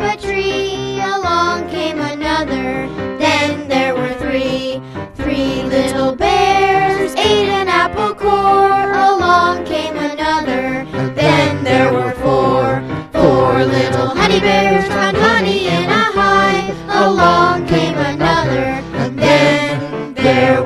up a tree, along came another. Then there were three, three little bears ate an apple core. Along came another. Then there were four, four little honey bears found honey in a hive. Along came another. And then there